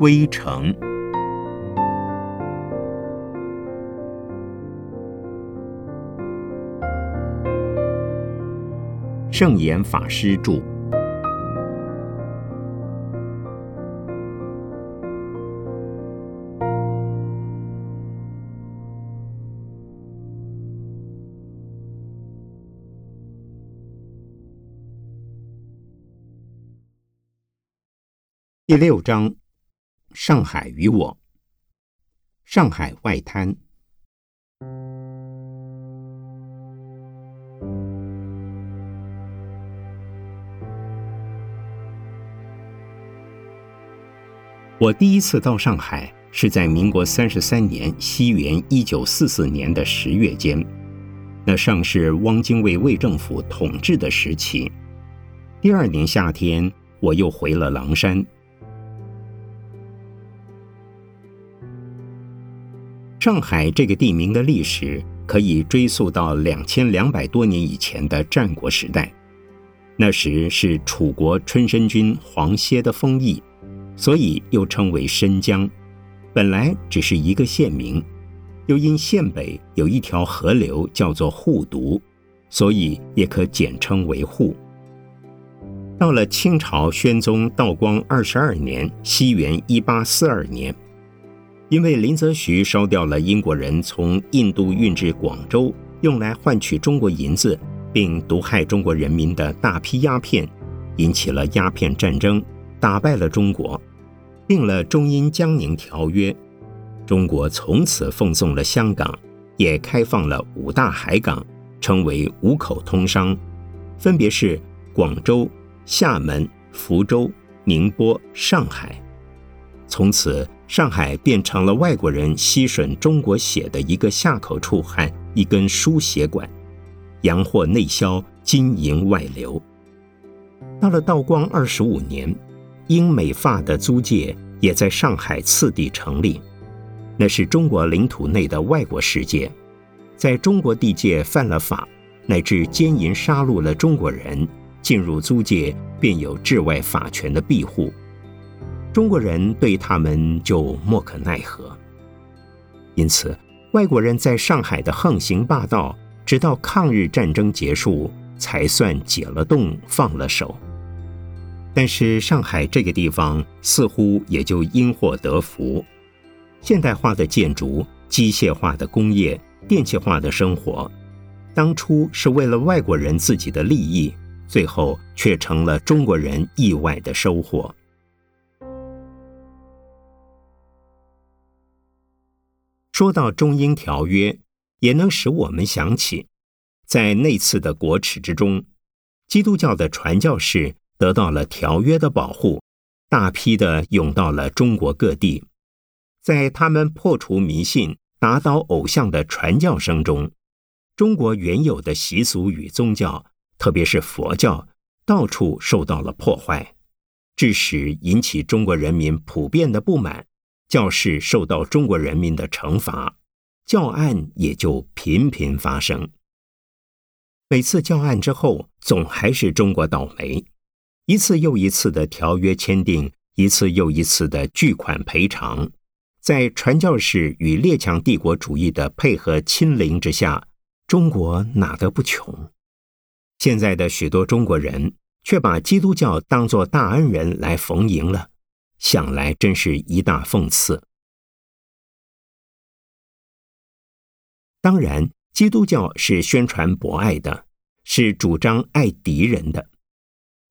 归程。圣严法师著。第六章：上海与我。上海外滩。我第一次到上海是在民国三十三年西元一九四四年的十月间，那尚是汪精卫卫政府统治的时期。第二年夏天，我又回了狼山。上海这个地名的历史可以追溯到两千两百多年以前的战国时代，那时是楚国春申君黄歇的封邑，所以又称为申江。本来只是一个县名，又因县北有一条河流叫做护渎，所以也可简称为护。到了清朝宣宗道光二十二年（西元一八四二年）。因为林则徐烧掉了英国人从印度运至广州用来换取中国银子，并毒害中国人民的大批鸦片，引起了鸦片战争，打败了中国，定了中英江宁条约，中国从此奉送了香港，也开放了五大海港，称为五口通商，分别是广州、厦门、福州、宁波、上海，从此。上海变成了外国人吸吮中国血的一个下口处和一根输血管，洋货内销，金银外流。到了道光二十五年，英美法的租界也在上海次第成立，那是中国领土内的外国世界，在中国地界犯了法，乃至奸淫杀戮了中国人，进入租界便有治外法权的庇护。中国人对他们就莫可奈何，因此外国人在上海的横行霸道，直到抗日战争结束才算解了冻、放了手。但是上海这个地方似乎也就因祸得福，现代化的建筑、机械化的工业、电气化的生活，当初是为了外国人自己的利益，最后却成了中国人意外的收获。说到中英条约，也能使我们想起，在那次的国耻之中，基督教的传教士得到了条约的保护，大批的涌到了中国各地，在他们破除迷信、打倒偶像的传教声中，中国原有的习俗与宗教，特别是佛教，到处受到了破坏，致使引起中国人民普遍的不满。教士受到中国人民的惩罚，教案也就频频发生。每次教案之后，总还是中国倒霉，一次又一次的条约签订，一次又一次的巨款赔偿，在传教士与列强帝国主义的配合亲临之下，中国哪得不穷？现在的许多中国人却把基督教当作大恩人来逢迎了。想来真是一大讽刺。当然，基督教是宣传博爱的，是主张爱敌人的。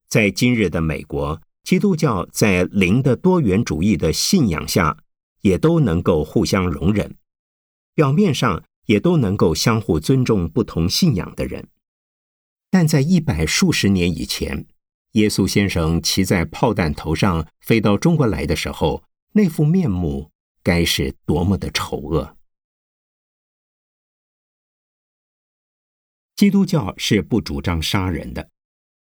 在今日的美国，基督教在零的多元主义的信仰下，也都能够互相容忍，表面上也都能够相互尊重不同信仰的人。但在一百数十年以前。耶稣先生骑在炮弹头上飞到中国来的时候，那副面目该是多么的丑恶！基督教是不主张杀人的，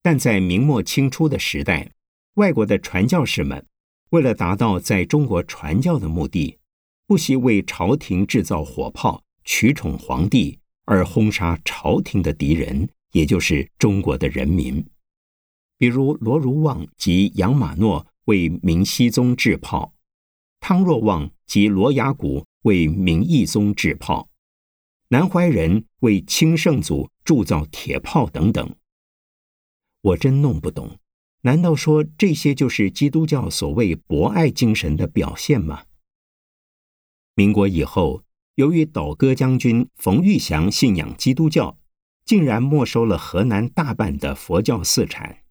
但在明末清初的时代，外国的传教士们为了达到在中国传教的目的，不惜为朝廷制造火炮，取宠皇帝，而轰杀朝廷的敌人，也就是中国的人民。比如罗如望及杨马诺为明熹宗制炮，汤若望及罗雅古为明义宗制炮，南怀仁为清圣祖铸造铁炮等等。我真弄不懂，难道说这些就是基督教所谓博爱精神的表现吗？民国以后，由于倒戈将军冯玉祥信仰基督教，竟然没收了河南大半的佛教寺产。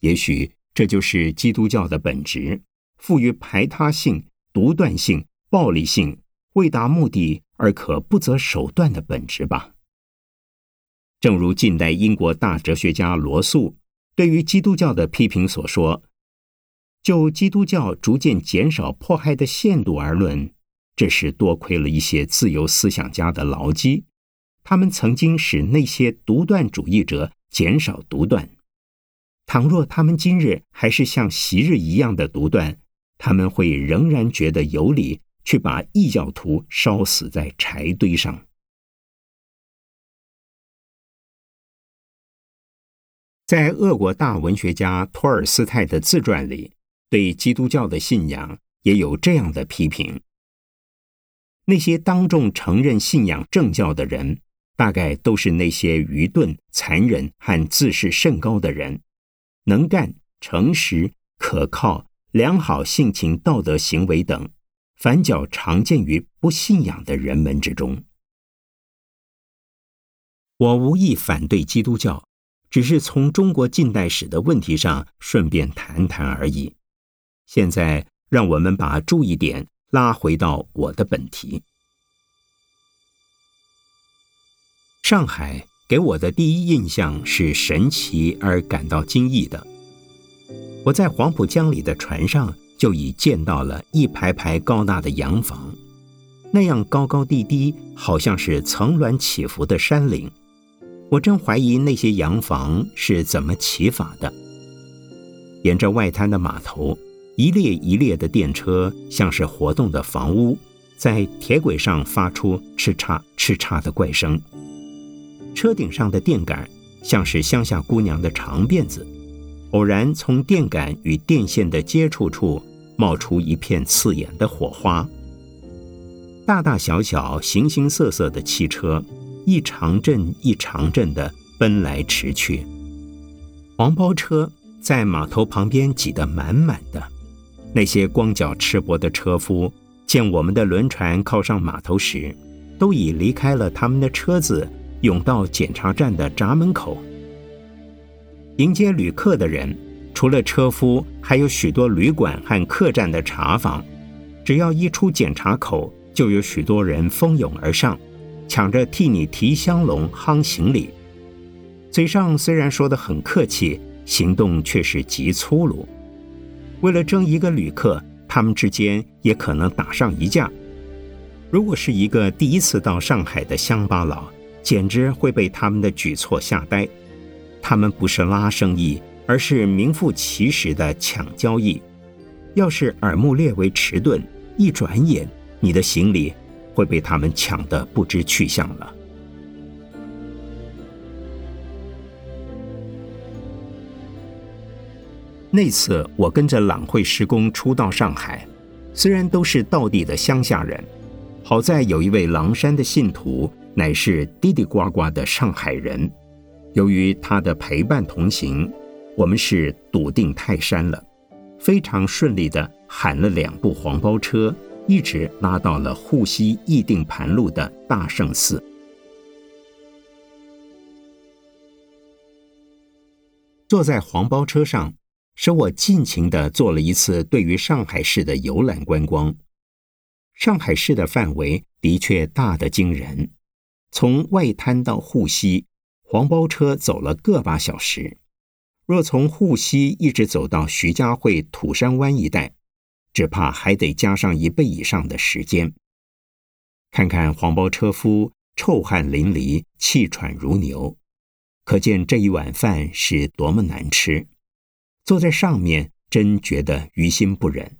也许这就是基督教的本质，赋予排他性、独断性、暴力性，为达目的而可不择手段的本质吧。正如近代英国大哲学家罗素对于基督教的批评所说：“就基督教逐渐减少迫害的限度而论。”这是多亏了一些自由思想家的牢记，他们曾经使那些独断主义者减少独断。倘若他们今日还是像昔日一样的独断，他们会仍然觉得有理去把异教徒烧死在柴堆上。在俄国大文学家托尔斯泰的自传里，对基督教的信仰也有这样的批评。那些当众承认信仰正教的人，大概都是那些愚钝、残忍和自视甚高的人。能干、诚实、可靠、良好性情、道德行为等，反较常见于不信仰的人们之中。我无意反对基督教，只是从中国近代史的问题上顺便谈谈而已。现在，让我们把注意点。拉回到我的本题，上海给我的第一印象是神奇而感到惊异的。我在黄浦江里的船上就已见到了一排排高大的洋房，那样高高低低，好像是层峦起伏的山岭。我真怀疑那些洋房是怎么起法的。沿着外滩的码头。一列一列的电车像是活动的房屋，在铁轨上发出哧嚓哧嚓的怪声。车顶上的电杆像是乡下姑娘的长辫子，偶然从电杆与电线的接触处冒出一片刺眼的火花。大大小小、形形色色的汽车，一长阵一长阵的奔来驰去。黄包车在码头旁边挤得满满的。那些光脚赤膊的车夫见我们的轮船靠上码头时，都已离开了他们的车子，涌到检查站的闸门口。迎接旅客的人，除了车夫，还有许多旅馆和客栈的茶房。只要一出检查口，就有许多人蜂拥而上，抢着替你提香笼、夯行李。嘴上虽然说得很客气，行动却是极粗鲁。为了争一个旅客，他们之间也可能打上一架。如果是一个第一次到上海的乡巴佬，简直会被他们的举措吓呆。他们不是拉生意，而是名副其实的抢交易。要是耳目略微迟钝，一转眼，你的行李会被他们抢得不知去向了。那次我跟着朗会施工初到上海，虽然都是道地的乡下人，好在有一位狼山的信徒乃是滴滴呱呱的上海人。由于他的陪伴同行，我们是笃定泰山了，非常顺利的喊了两部黄包车，一直拉到了沪西议定盘路的大圣寺。坐在黄包车上。使我尽情地做了一次对于上海市的游览观光。上海市的范围的确大得惊人，从外滩到沪西，黄包车走了个把小时；若从沪西一直走到徐家汇土山湾一带，只怕还得加上一倍以上的时间。看看黄包车夫臭汗淋漓、气喘如牛，可见这一碗饭是多么难吃。坐在上面，真觉得于心不忍。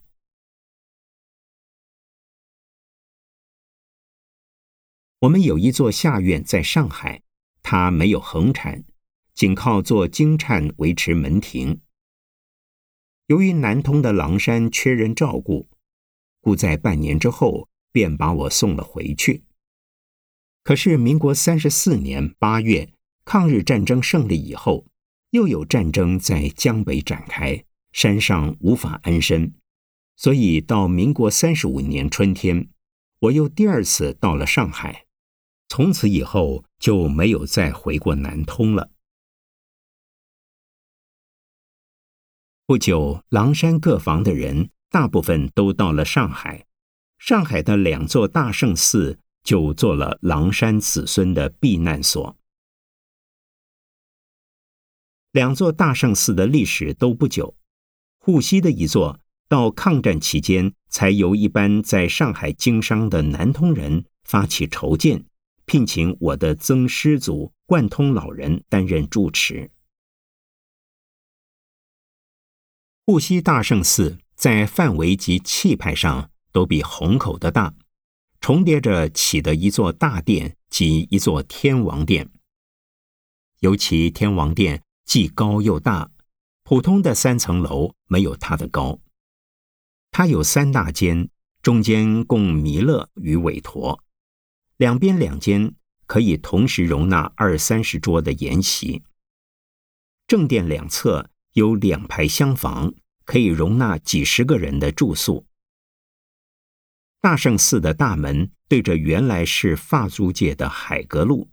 我们有一座下院在上海，它没有横产，仅靠做金灿维持门庭。由于南通的狼山缺人照顾，故在半年之后便把我送了回去。可是民国三十四年八月，抗日战争胜利以后，又有战争在江北展开，山上无法安身，所以到民国三十五年春天，我又第二次到了上海，从此以后就没有再回过南通了。不久，狼山各房的人大部分都到了上海，上海的两座大圣寺就做了狼山子孙的避难所。两座大圣寺的历史都不久，沪西的一座到抗战期间才由一般在上海经商的南通人发起筹建，聘请我的曾师祖贯通老人担任住持。沪西大圣寺在范围及气派上都比虹口的大，重叠着起的一座大殿及一座天王殿。尤其天王殿既高又大，普通的三层楼没有它的高。它有三大间，中间供弥勒与韦陀，两边两间可以同时容纳二三十桌的筵席。正殿两侧。有两排厢房，可以容纳几十个人的住宿。大圣寺的大门对着原来是法租界的海格路，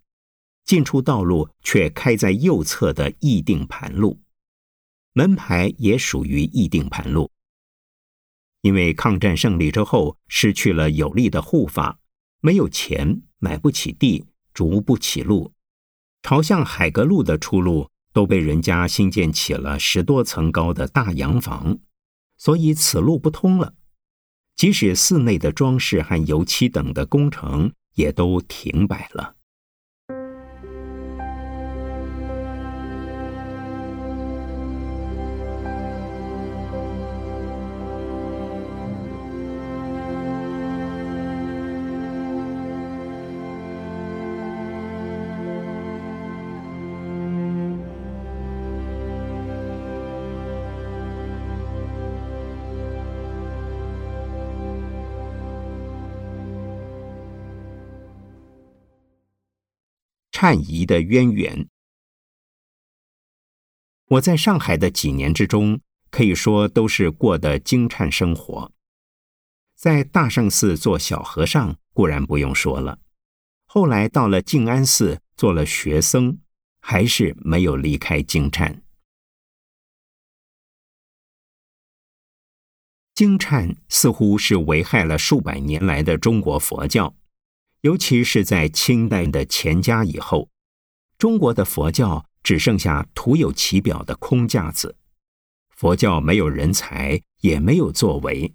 进出道路却开在右侧的议定盘路，门牌也属于议定盘路。因为抗战胜利之后失去了有力的护法，没有钱买不起地，逐不起路，朝向海格路的出路。都被人家新建起了十多层高的大洋房，所以此路不通了。即使寺内的装饰和油漆等的工程也都停摆了。颤仪的渊源。我在上海的几年之中，可以说都是过的精颤生活。在大圣寺做小和尚固然不用说了，后来到了静安寺做了学僧，还是没有离开精颤。精颤似乎是危害了数百年来的中国佛教。尤其是在清代的钱家以后，中国的佛教只剩下徒有其表的空架子，佛教没有人才，也没有作为，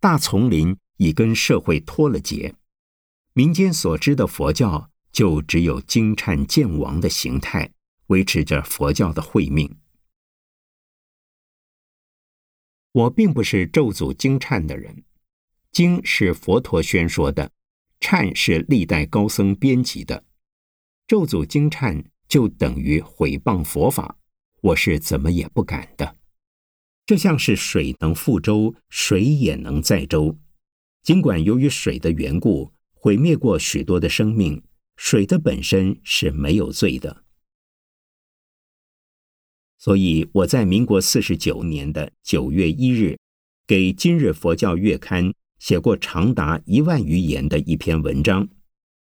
大丛林已跟社会脱了节，民间所知的佛教就只有金颤见王的形态，维持着佛教的慧命。我并不是咒诅金颤的人，经是佛陀宣说的。忏是历代高僧编辑的，咒诅经忏就等于毁谤佛法，我是怎么也不敢的。这像是水能覆舟，水也能载舟。尽管由于水的缘故毁灭过许多的生命，水的本身是没有罪的。所以我在民国四十九年的九月一日，给《今日佛教月刊》。写过长达一万余言的一篇文章，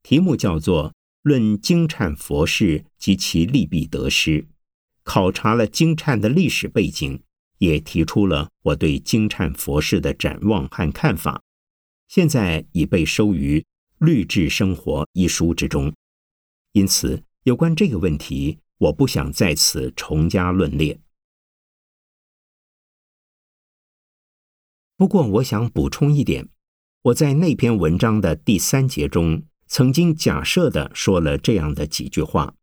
题目叫做《论经忏佛事及其利弊得失》，考察了经忏的历史背景，也提出了我对经忏佛事的展望和看法。现在已被收于《律治生活》一书之中，因此有关这个问题，我不想在此重加论列。不过，我想补充一点，我在那篇文章的第三节中，曾经假设的说了这样的几句话：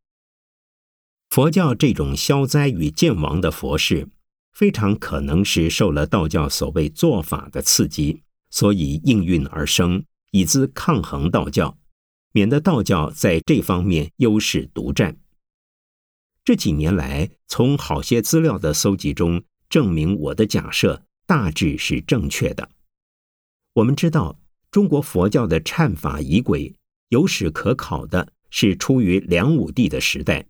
佛教这种消灾与见亡的佛事，非常可能是受了道教所谓做法的刺激，所以应运而生，以资抗衡道教，免得道教在这方面优势独占。这几年来，从好些资料的搜集中，证明我的假设。大致是正确的。我们知道，中国佛教的忏法仪轨有史可考的是出于梁武帝的时代，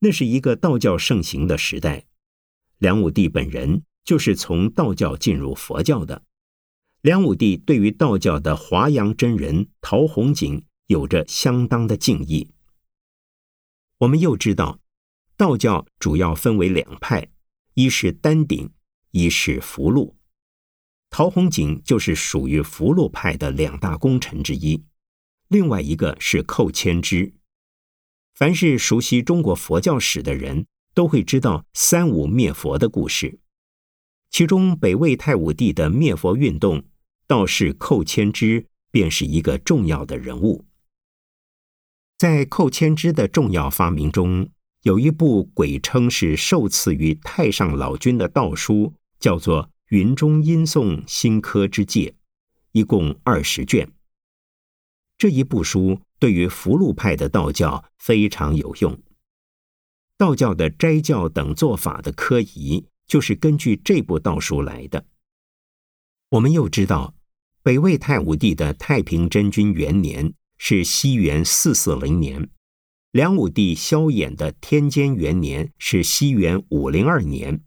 那是一个道教盛行的时代。梁武帝本人就是从道教进入佛教的。梁武帝对于道教的华阳真人陶弘景有着相当的敬意。我们又知道，道教主要分为两派，一是丹鼎，一是福禄。陶弘景就是属于福禄派的两大功臣之一，另外一个是寇谦之。凡是熟悉中国佛教史的人都会知道三武灭佛的故事，其中北魏太武帝的灭佛运动，道士寇谦之便是一个重要的人物。在寇谦之的重要发明中，有一部鬼称是受赐于太上老君的道书，叫做。云中音诵新科之戒，一共二十卷。这一部书对于福禄派的道教非常有用。道教的斋教等做法的科仪，就是根据这部道书来的。我们又知道，北魏太武帝的太平真君元年是西元四四零年，梁武帝萧衍的天监元年是西元五零二年。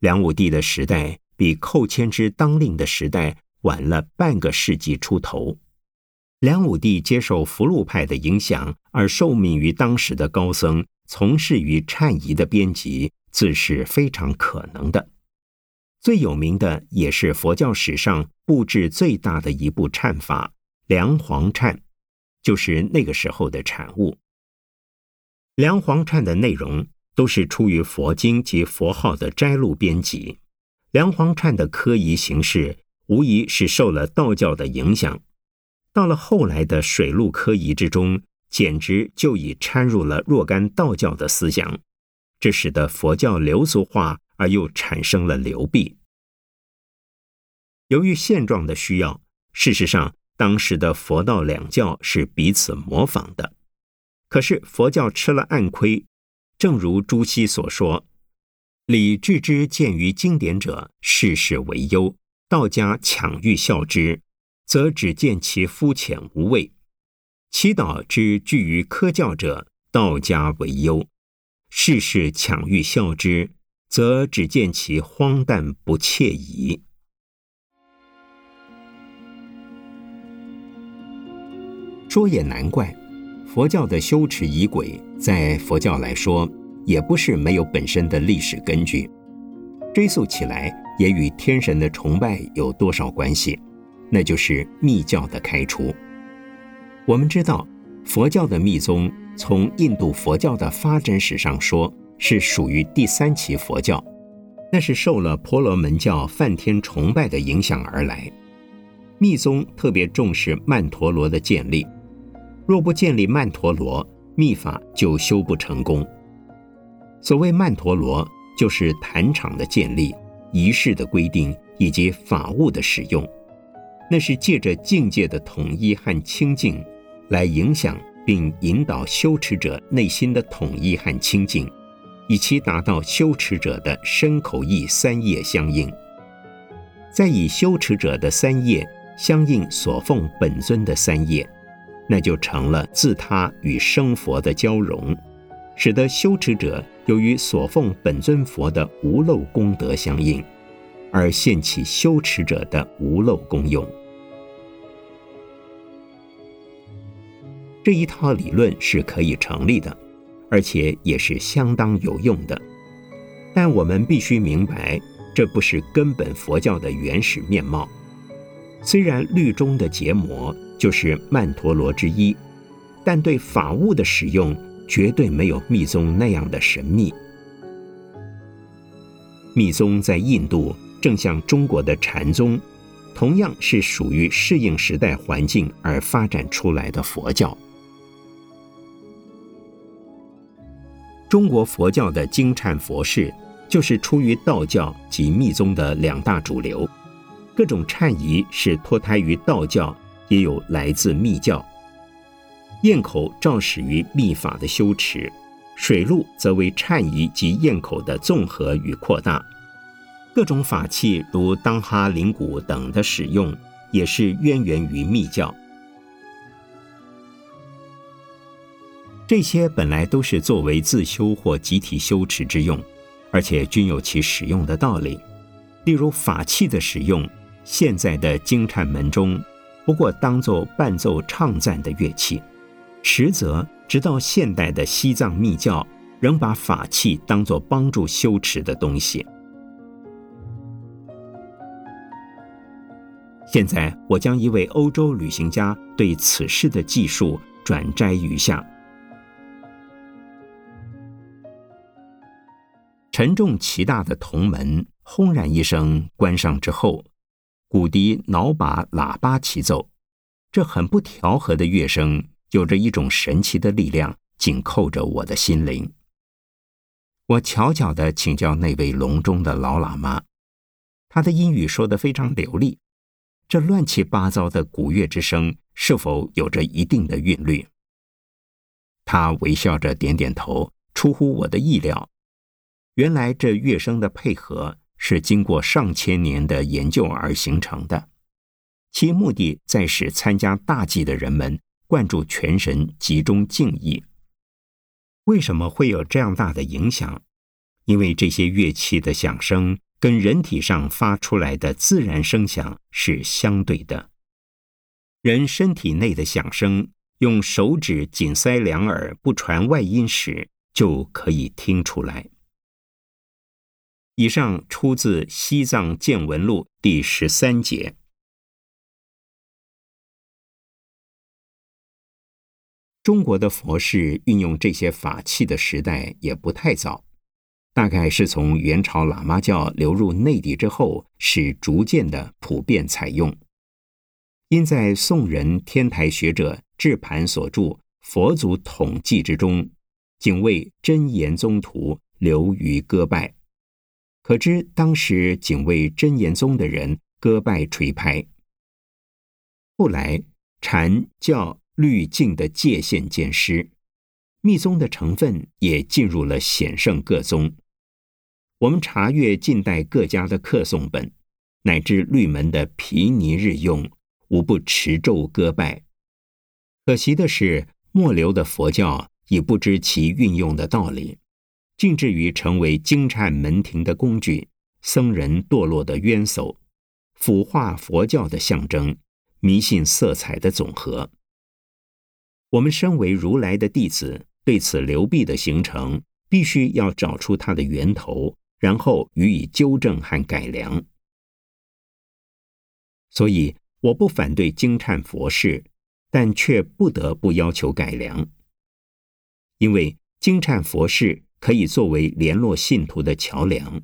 梁武帝的时代。比寇谦之当令的时代晚了半个世纪出头。梁武帝接受福禄派的影响而受命于当时的高僧，从事于忏仪的编辑，自是非常可能的。最有名的也是佛教史上布置最大的一部忏法——梁皇忏，就是那个时候的产物。梁皇忏的内容都是出于佛经及佛号的摘录编辑。梁皇忏的科仪形式，无疑是受了道教的影响。到了后来的水陆科仪之中，简直就已掺入了若干道教的思想，这使得佛教流俗化，而又产生了流弊。由于现状的需要，事实上，当时的佛道两教是彼此模仿的。可是佛教吃了暗亏，正如朱熹所说。礼治之见于经典者，事事为优；道家强欲效之，则只见其肤浅无味；祈祷之具于科教者，道家为优；事事强欲效之，则只见其荒诞不切矣。说也难怪，佛教的修持仪轨，在佛教来说。也不是没有本身的历史根据，追溯起来也与天神的崇拜有多少关系？那就是密教的开除。我们知道，佛教的密宗从印度佛教的发展史上说，是属于第三期佛教，那是受了婆罗门教梵天崇拜的影响而来。密宗特别重视曼陀罗的建立，若不建立曼陀罗，密法就修不成功。所谓曼陀罗，就是坛场的建立、仪式的规定以及法物的使用，那是借着境界的统一和清净，来影响并引导修持者内心的统一和清净，以其达到修持者的身口意三业相应。再以修持者的三业相应所奉本尊的三业，那就成了自他与生佛的交融。使得修持者由于所奉本尊佛的无漏功德相应，而现起修持者的无漏功用。这一套理论是可以成立的，而且也是相当有用的。但我们必须明白，这不是根本佛教的原始面貌。虽然律中的结魔就是曼陀罗之一，但对法物的使用。绝对没有密宗那样的神秘。密宗在印度，正像中国的禅宗，同样是属于适应时代环境而发展出来的佛教。中国佛教的经忏佛事，就是出于道教及密宗的两大主流。各种忏仪是脱胎于道教，也有来自密教。咽口肇始于密法的修持，水陆则为忏仪及咽口的综合与扩大。各种法器如当哈铃鼓等的使用，也是渊源于密教。这些本来都是作为自修或集体修持之用，而且均有其使用的道理。例如法器的使用，现在的经忏门中不过当作伴奏唱赞的乐器，实则直到现代的西藏密教仍把法器当作帮助修持的东西。现在我将一位欧洲旅行家对此事的记述转摘于下。沉重奇大的铜门轰然一声关上之后，骨笛挠把喇叭齐奏，这很不调和的乐声有着一种神奇的力量，紧扣着我的心灵。我悄悄地请教那位隆中的老喇嘛，他的英语说得非常流利，这乱七八糟的鼓乐之声是否有着一定的韵律？他微笑着点点头，出乎我的意料。原来这乐声的配合是经过上千年的研究而形成的，其目的在使参加大祭的人们灌注全神，集中敬意。为什么会有这样大的影响？因为这些乐器的响声跟人体上发出来的自然声响是相对的。人身体内的响声，用手指紧塞两耳不传外音时，就可以听出来。以上出自《西藏见闻录》第十三节。中国的佛事运用这些法器的时代也不太早，大概是从元朝喇嘛教流入内地之后，是逐渐的普遍采用。因在宋人天台学者智盘所著《佛祖统计》之中，仅为真言宗徒留于歌拜。可知当时仅为真言宗的人歌拜垂拍。后来禅教律净的界限渐失，密宗的成分也进入了显圣各宗。我们查阅近代各家的刻诵本，乃至律门的毗尼日用，无不持咒歌拜。可惜的是，末流的佛教已不知其运用的道理。竟至于成为经忏门庭的工具，僧人堕落的冤首，腐化佛教的象征，迷信色彩的总和。我们身为如来的弟子，对此流弊的形成，必须要找出它的源头，然后予以纠正和改良。所以，我不反对经忏佛事，但却不得不要求改良，因为经忏佛事。可以作为联络信徒的桥梁，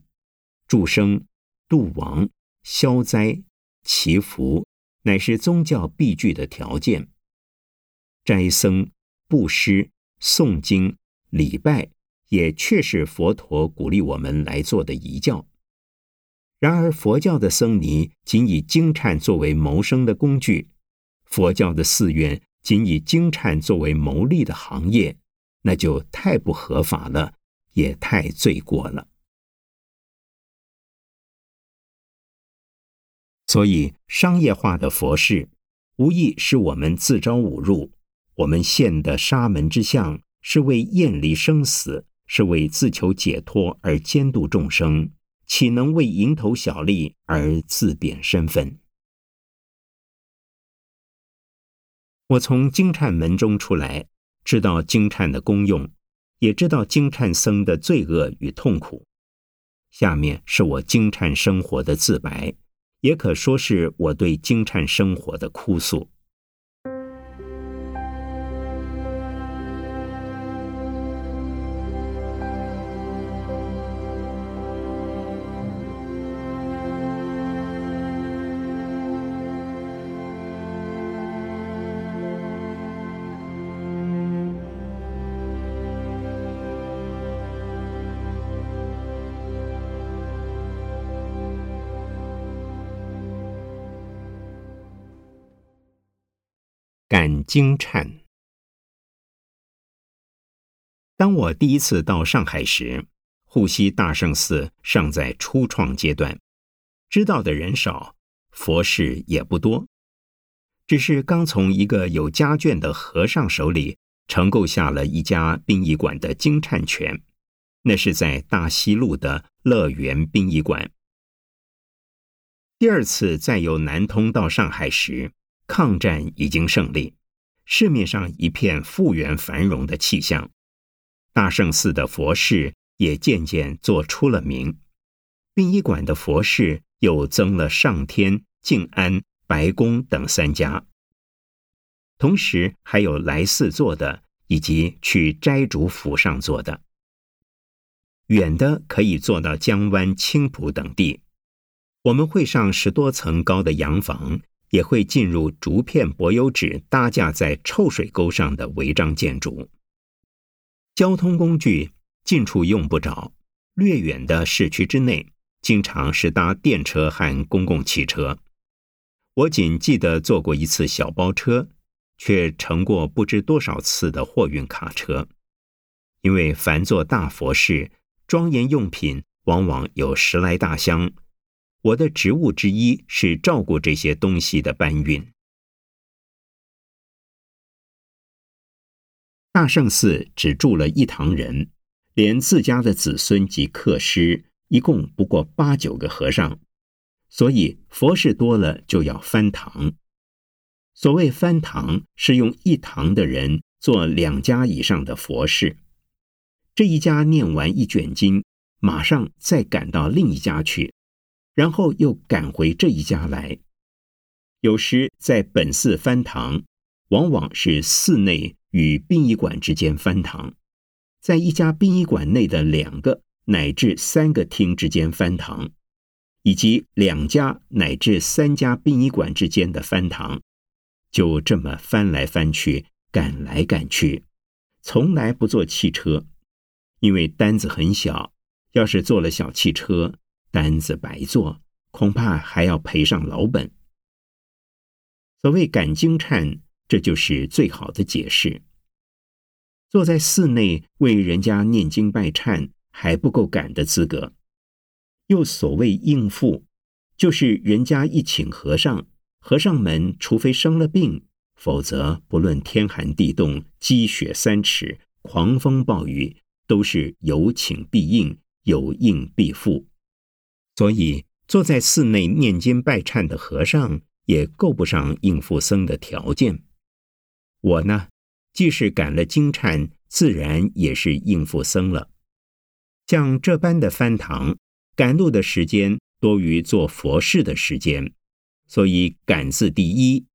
助生、度亡、消灾、祈福，乃是宗教必具的条件。斋僧、布施、诵经、礼拜，也确是佛陀鼓励我们来做的仪教。然而，佛教的僧尼仅以经忏作为谋生的工具，佛教的寺院仅以经忏作为牟利的行业，那就太不合法了。也太罪过了，所以商业化的佛事，无疑是我们自招侮辱。我们现的沙门之相，是为厌离生死，是为自求解脱而监督众生，岂能为蝇头小利而自贬身份？我从经忏门中出来，知道经忏的功用。也知道金忏僧的罪恶与痛苦。下面是我金忏生活的自白，也可说是我对金忏生活的哭诉。很惊颤。当我第一次到上海时，护溪大圣寺尚在初创阶段，知道的人少，佛事也不多。只是刚从一个有家眷的和尚手里承购下了一家殡仪馆的惊颤权，那是在大西路的乐园殡仪馆。第二次再由南通到上海时，抗战已经胜利，市面上一片复原繁荣的气象，大圣寺的佛事也渐渐做出了名，殡仪馆的佛事又增了上天、静安、白宫等三家，同时还有来寺做的，以及去斋主府上做的，远的可以做到江湾、青浦等地。我们会上十多层高的洋房，也会进入竹片柏油纸搭架在臭水沟上的违章建筑。交通工具近处用不着，略远的市区之内，经常是搭电车和公共汽车。我仅记得坐过一次小包车，却乘过不知多少次的货运卡车。因为凡做大佛事，庄严用品往往有十来大箱。我的职务之一是照顾这些东西的搬运。大圣寺只住了一堂人，连自家的子孙及客师，一共不过八九个和尚，所以佛事多了就要翻堂。所谓翻堂，是用一堂的人做两家以上的佛事。这一家念完一卷经，马上再赶到另一家去。然后又赶回这一家来，有时在本寺翻堂，往往是寺内与殡仪馆之间翻堂，在一家殡仪馆内的两个乃至三个厅之间翻堂，以及两家乃至三家殡仪馆之间的翻堂，就这么翻来翻去，赶来赶去，从来不坐汽车，因为单子很小，要是坐了小汽车。单子白做，恐怕还要赔上老本。所谓赶经忏，这就是最好的解释。坐在寺内为人家念经拜忏，还不够赶的资格。又所谓应付，就是人家一请和尚，和尚们除非生了病，否则不论天寒地冻、积雪三尺、狂风暴雨，都是有请必应，有应必付。所以，坐在寺内念经拜忏的和尚也够不上应付僧的条件。我呢，既是赶了经忏，自然也是应付僧了。像这般的翻堂赶路的时间多于做佛事的时间，所以赶字第一，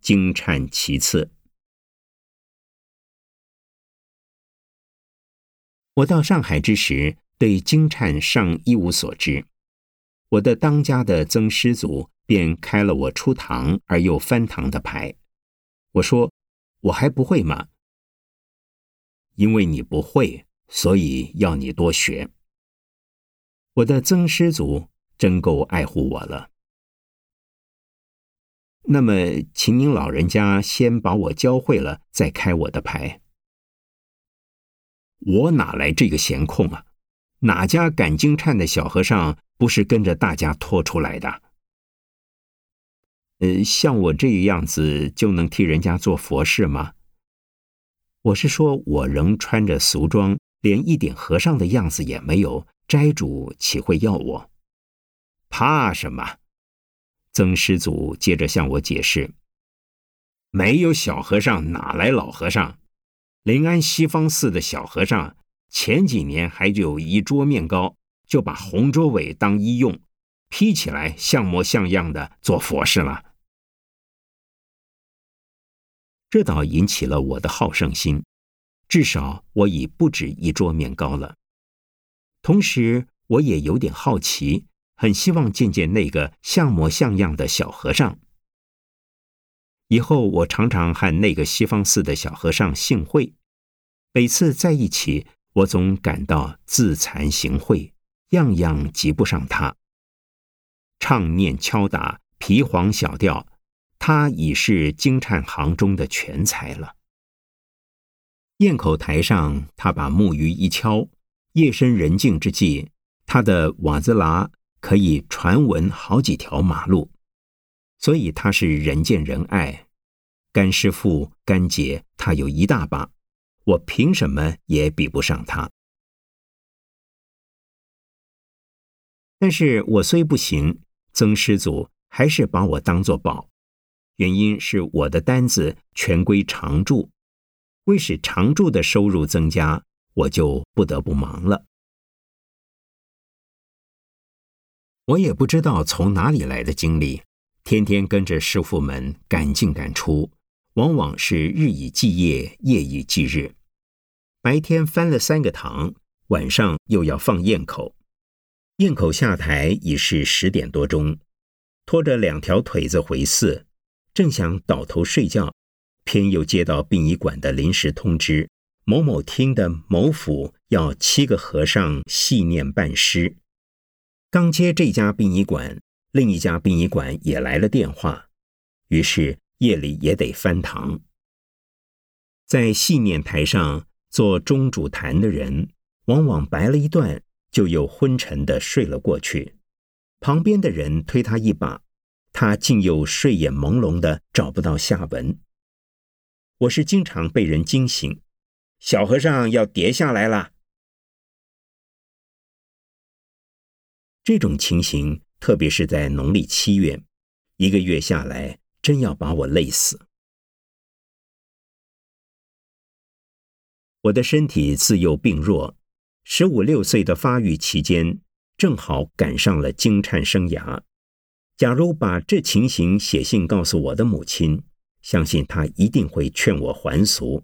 经忏其次。我到上海之时，对经忏尚一无所知。我的当家的曾师祖便开了我出堂而又翻堂的牌。我说：“我还不会吗？”因为你不会，所以要你多学。我的曾师祖真够爱护我了。那么，请您老人家先把我教会了，再开我的牌。我哪来这个闲空啊？哪家赶经忏的小和尚？不是跟着大家拖出来的。呃，像我这个样子就能替人家做佛事吗？我是说，我仍穿着俗装，连一点和尚的样子也没有，斋主岂会要我？怕什么？曾师祖接着向我解释：没有小和尚，哪来老和尚？临安西方寺的小和尚前几年还有一桌面糕。就把红桌尾当医用，披起来像模像样的做佛事了。这倒引起了我的好胜心，至少我已不止一桌面糕了。同时，我也有点好奇，很希望见见那个像模像样的小和尚。以后我常常和那个西方寺的小和尚幸会，每次在一起，我总感到自惭形秽。样样及不上他。唱念敲打皮黄小调，他已是京颤行中的全才了。堰口台上，他把木鱼一敲，夜深人静之际，他的瓦兹拉可以传闻好几条马路，所以他是人见人爱，干师傅、干姐，他有一大把，我凭什么也比不上他？但是我虽不行，曾师祖还是把我当作宝，原因是我的单子全归常住，为使常住的收入增加，我就不得不忙了。我也不知道从哪里来的精力。天天跟着师傅们赶进赶出，往往是日以继夜，夜以继日。白天翻了三个堂，晚上又要放堰口。堰口下台已是十点多钟，拖着两条腿子回寺，正想倒头睡觉，偏又接到殡仪馆的临时通知：某某厅的某府要七个和尚细念半诗。刚接这家殡仪馆。另一家殡仪馆也来了电话，于是夜里也得翻堂。在戏念台上做中主坛的人，往往白了一段，就又昏沉的睡了过去。旁边的人推他一把，他竟又睡眼朦胧的找不到下文。我是经常被人惊醒，小和尚要跌下来了。这种情形。特别是在农历七月，一个月下来，真要把我累死。我的身体自幼病弱，十五六岁的发育期间，正好赶上了惊颤生涯。假如把这情形写信告诉我的母亲，相信她一定会劝我还俗。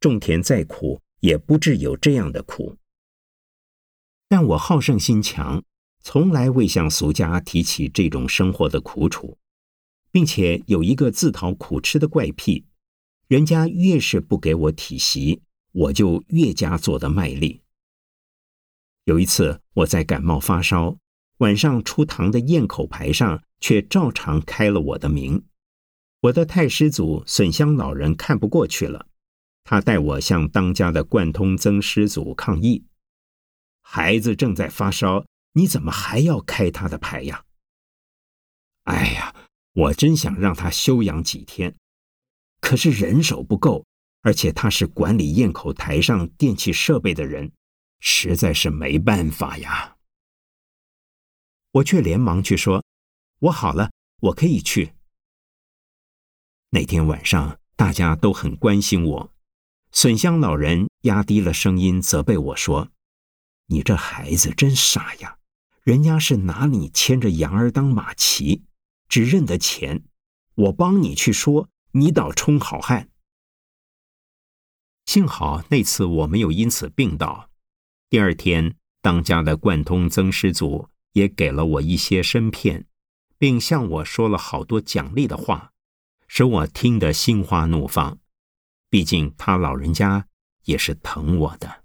种田再苦，也不至有这样的苦。但我好胜心强。从来未向俗家提起这种生活的苦楚，并且有一个自讨苦吃的怪癖：人家越是不给我体席，我就越加做得卖力。有一次，我在感冒发烧，晚上出堂的堰口牌上却照常开了我的名。我的太师祖损香老人看不过去了，他带我向当家的贯通曾师祖抗议：孩子正在发烧。你怎么还要开他的牌呀？哎呀，我真想让他休养几天，可是人手不够，而且他是管理堰口台上电器设备的人，实在是没办法呀。我却连忙去说：“我好了，我可以去。”那天晚上大家都很关心我，笋香老人压低了声音责备我说：“你这孩子真傻呀！”人家是拿你牵着羊儿当马骑，只认得钱。我帮你去说，你倒充好汉。幸好那次我没有因此病倒。第二天，当家的贯通曾师祖也给了我一些参片，并向我说了好多奖励的话，使我听得心花怒放。毕竟他老人家也是疼我的。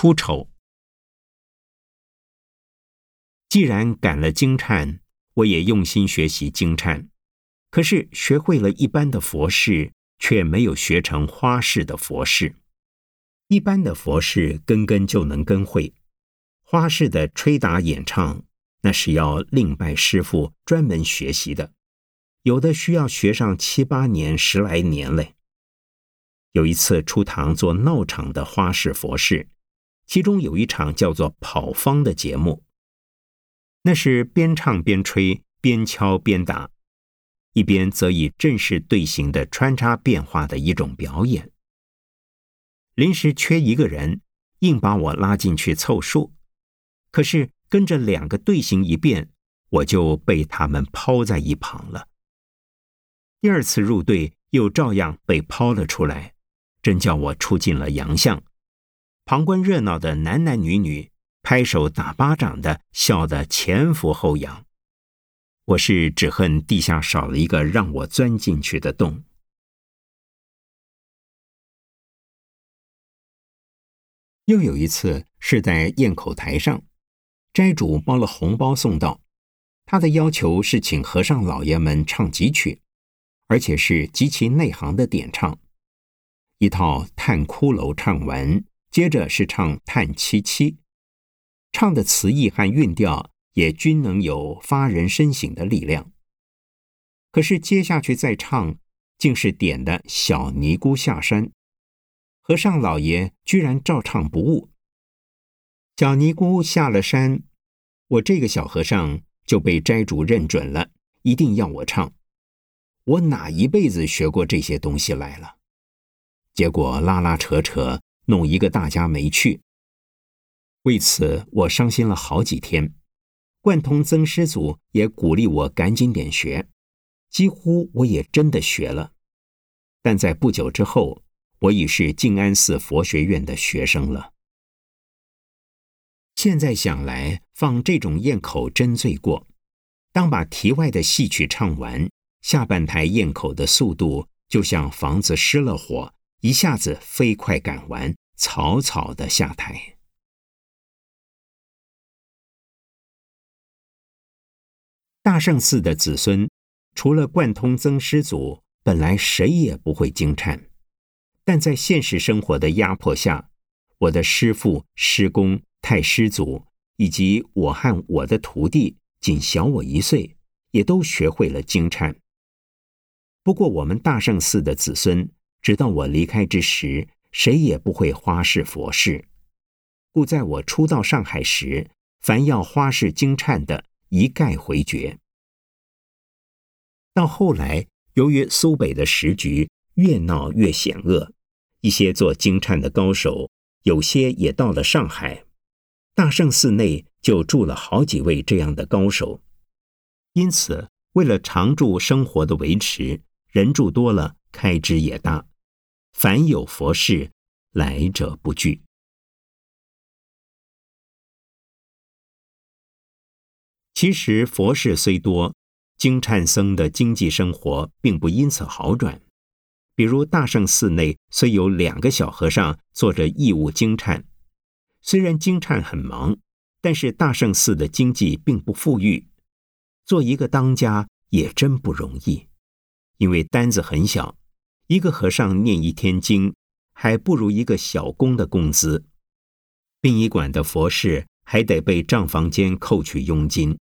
出丑。既然赶了经忏，我也用心学习经忏。可是学会了一般的佛事，却没有学成花式的佛事。一般的佛事根根就能跟会，花式的吹打演唱，那是要另拜师傅专门学习的，有的需要学上七八年、十来年嘞。有一次出堂做闹场的花式佛事。其中有一场叫做“跑方”的节目，那是边唱边吹，边敲边打，一边则以正式队形的穿插变化的一种表演。临时缺一个人，硬把我拉进去凑数，可是跟着两个队形一变，我就被他们抛在一旁了。第二次入队，又照样被抛了出来，真叫我出尽了洋相。旁观热闹的男男女女，拍手打巴掌的，笑得前俯后仰。我是只恨地下少了一个让我钻进去的洞。又有一次是在堰口台上，斋主包了红包送到，他的要求是请和尚老爷们唱几曲，而且是极其内行的点唱，一套《探骷髅》唱完，接着是唱《叹七七》，唱的词意和韵调也均能有发人深省的力量。可是接下去再唱，竟是点的小尼姑下山。和尚老爷居然照唱不误。小尼姑下了山，我这个小和尚就被斋主认准了，一定要我唱。我哪一辈子学过这些东西来了？结果拉拉扯扯，弄一个大家没趣。为此我伤心了好几天。贯通曾师祖也鼓励我赶紧点学，几乎我也真的学了。但在不久之后。我已是静安寺佛学院的学生了。现在想来，放这种咽口真罪过。当把题外的戏曲唱完，下半台咽口的速度就像房子失了火，一下子飞快赶完，草草的下台。大圣寺的子孙，除了贯通曾师祖，本来谁也不会惊颤。但在现实生活的压迫下，我的师父、师公、太师祖，以及我和我的徒弟，仅小我一岁，也都学会了经忏。不过，我们大圣寺的子孙，直到我离开之时，谁也不会花式佛事，故在我初到上海时，凡要花式经忏的，一概回绝。到后来，由于苏北的时局越闹越险恶。一些做经忏的高手，有些也到了上海，大圣寺内就住了好几位这样的高手。因此，为了常住生活的维持，人住多了，开支也大。凡有佛事，来者不拒。其实佛事虽多，经忏僧的经济生活并不因此好转。比如大圣寺内虽有两个小和尚做着义务经忏，虽然经忏很忙，但是大圣寺的经济并不富裕，做一个当家也真不容易，因为单子很小，一个和尚念一天经，还不如一个小工的工资。殡仪馆的佛事还得被账房间扣取佣金，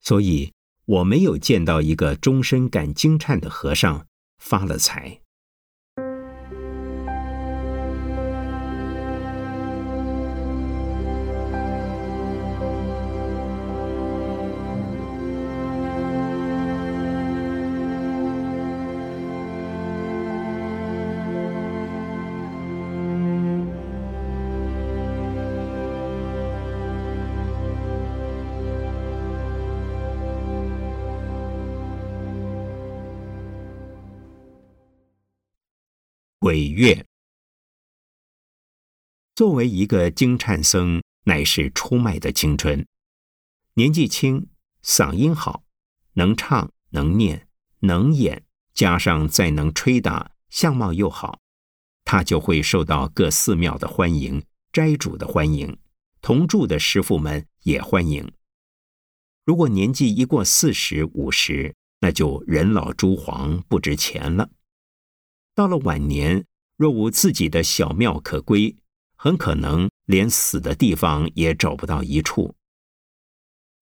所以我没有见到一个终身赶经忏的和尚。发了财。鬼月，作为一个经忏僧，乃是出卖的青春。年纪轻，嗓音好，能唱能念能演，加上再能吹打，相貌又好，他就会受到各寺庙的欢迎，斋主的欢迎，同住的师傅们也欢迎。如果年纪一过四十五十，那就人老珠黄，不值钱了。到了晚年，若无自己的小庙可归，很可能连死的地方也找不到一处。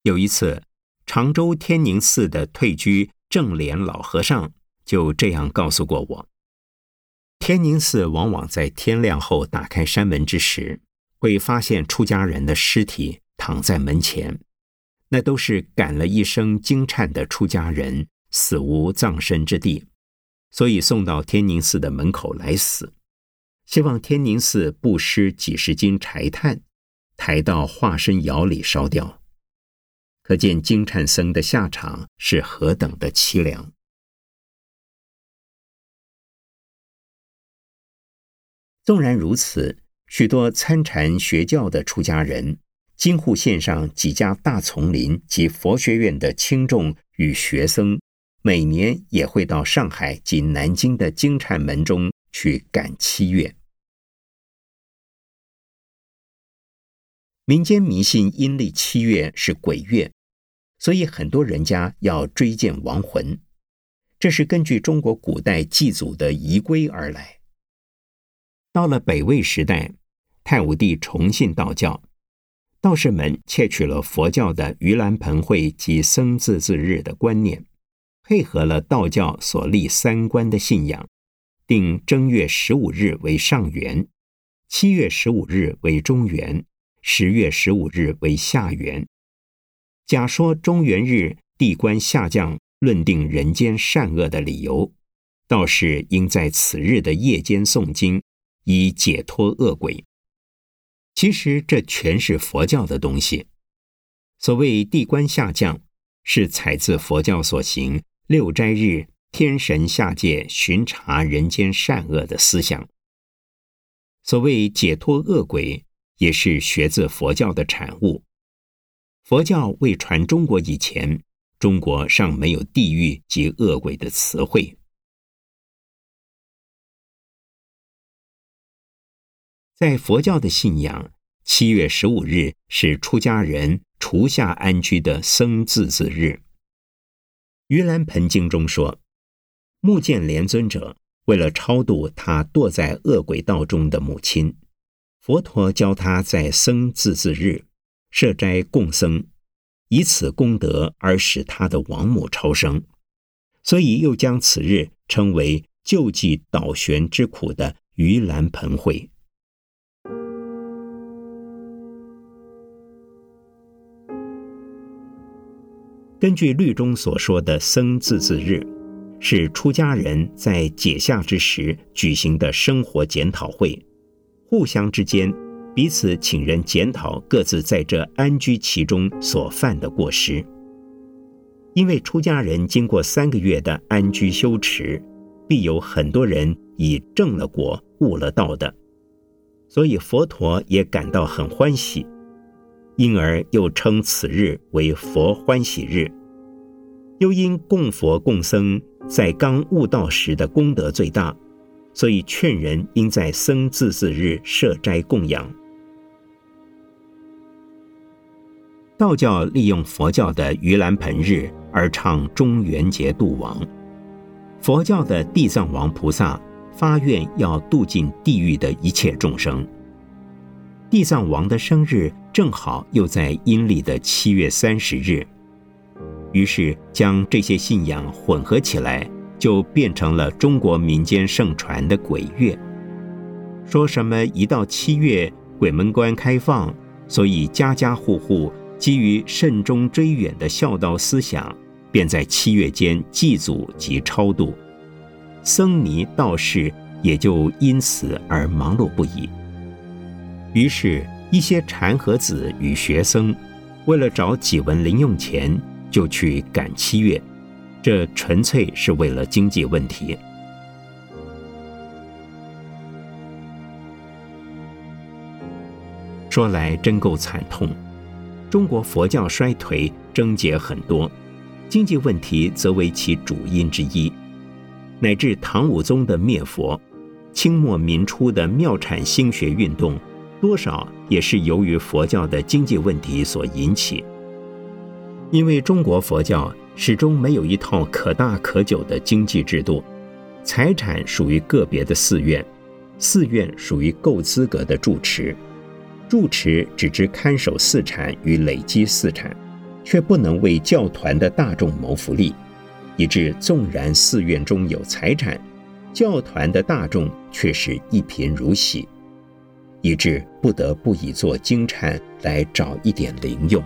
有一次，常州天宁寺的退居正莲老和尚就这样告诉过我：天宁寺往往在天亮后打开山门之时，会发现出家人的尸体躺在门前，那都是赶了一生惊颤的出家人，死无葬身之地。所以送到天宁寺的门口来死，希望天宁寺布施几十斤柴炭，抬到化身窑里烧掉。可见金灿僧的下场是何等的凄凉。纵然如此，许多参禅学教的出家人，京沪线上几家大丛林及佛学院的轻重与学生，每年也会到上海及南京的金蝉门中去赶七月。民间迷信阴历七月是鬼月，所以很多人家要追荐亡魂，这是根据中国古代祭祖的仪规而来。到了北魏时代，太武帝崇信道教，道士们窃取了佛教的盂兰盆会及僧字字日的观念，配合了道教所立三观的信仰，定正月十五日为上元，七月十五日为中元。十月十五日为下元，假说中元日地官下降，论定人间善恶的理由，道士应在此日的夜间诵经，以解脱恶鬼。其实这全是佛教的东西。所谓地官下降，是采自佛教所行六斋日天神下界巡查人间善恶的思想。所谓解脱恶鬼。也是学自佛教的产物。佛教未传中国以前，中国尚没有地狱及恶鬼的词汇。在佛教的信仰，七月十五日是出家人除下安居的僧字子日。《盂兰盆经》中说，目犍连尊者为了超度他堕在恶鬼道中的母亲。佛陀教他在僧字字日设斋供僧，以此功德而使他的亡母超生，所以又将此日称为救济倒悬之苦的盂兰盆会。根据律中所说的僧字字日，是出家人在解夏之时举行的生活检讨会。互相之间，彼此请人检讨各自在这安居其中所犯的过失。因为出家人经过三个月的安居修持，必有很多人已正了果、悟了道的，所以佛陀也感到很欢喜，因而又称此日为佛欢喜日。又因供佛供僧在刚悟道时的功德最大。所以劝人应在僧字字日设斋供养。道教利用佛教的盂兰盆日而唱中元节度亡。佛教的地藏王菩萨发愿要度尽地狱的一切众生。地藏王的生日正好又在阴历的七月三十日，于是将这些信仰混合起来。就变成了中国民间盛传的鬼月，说什么一到七月鬼门关开放，所以家家户户基于慎终追远的孝道思想，便在七月间祭祖及超度，僧尼道士也就因此而忙碌不已。于是，一些禅和子与学生为了找几文零用钱，就去赶七月。这纯粹是为了经济问题。说来真够惨痛，中国佛教衰退症结很多，经济问题则为其主因之一，乃至唐武宗的灭佛，清末民初的庙产兴学运动，多少也是由于佛教的经济问题所引起。因为中国佛教。始终没有一套可大可久的经济制度，财产属于个别的寺院，寺院属于够资格的住持，住持只知看守寺产与累积寺产，却不能为教团的大众谋福利，以致纵然寺院中有财产，教团的大众却是一贫如洗，以致不得不以做经忏来找一点零用。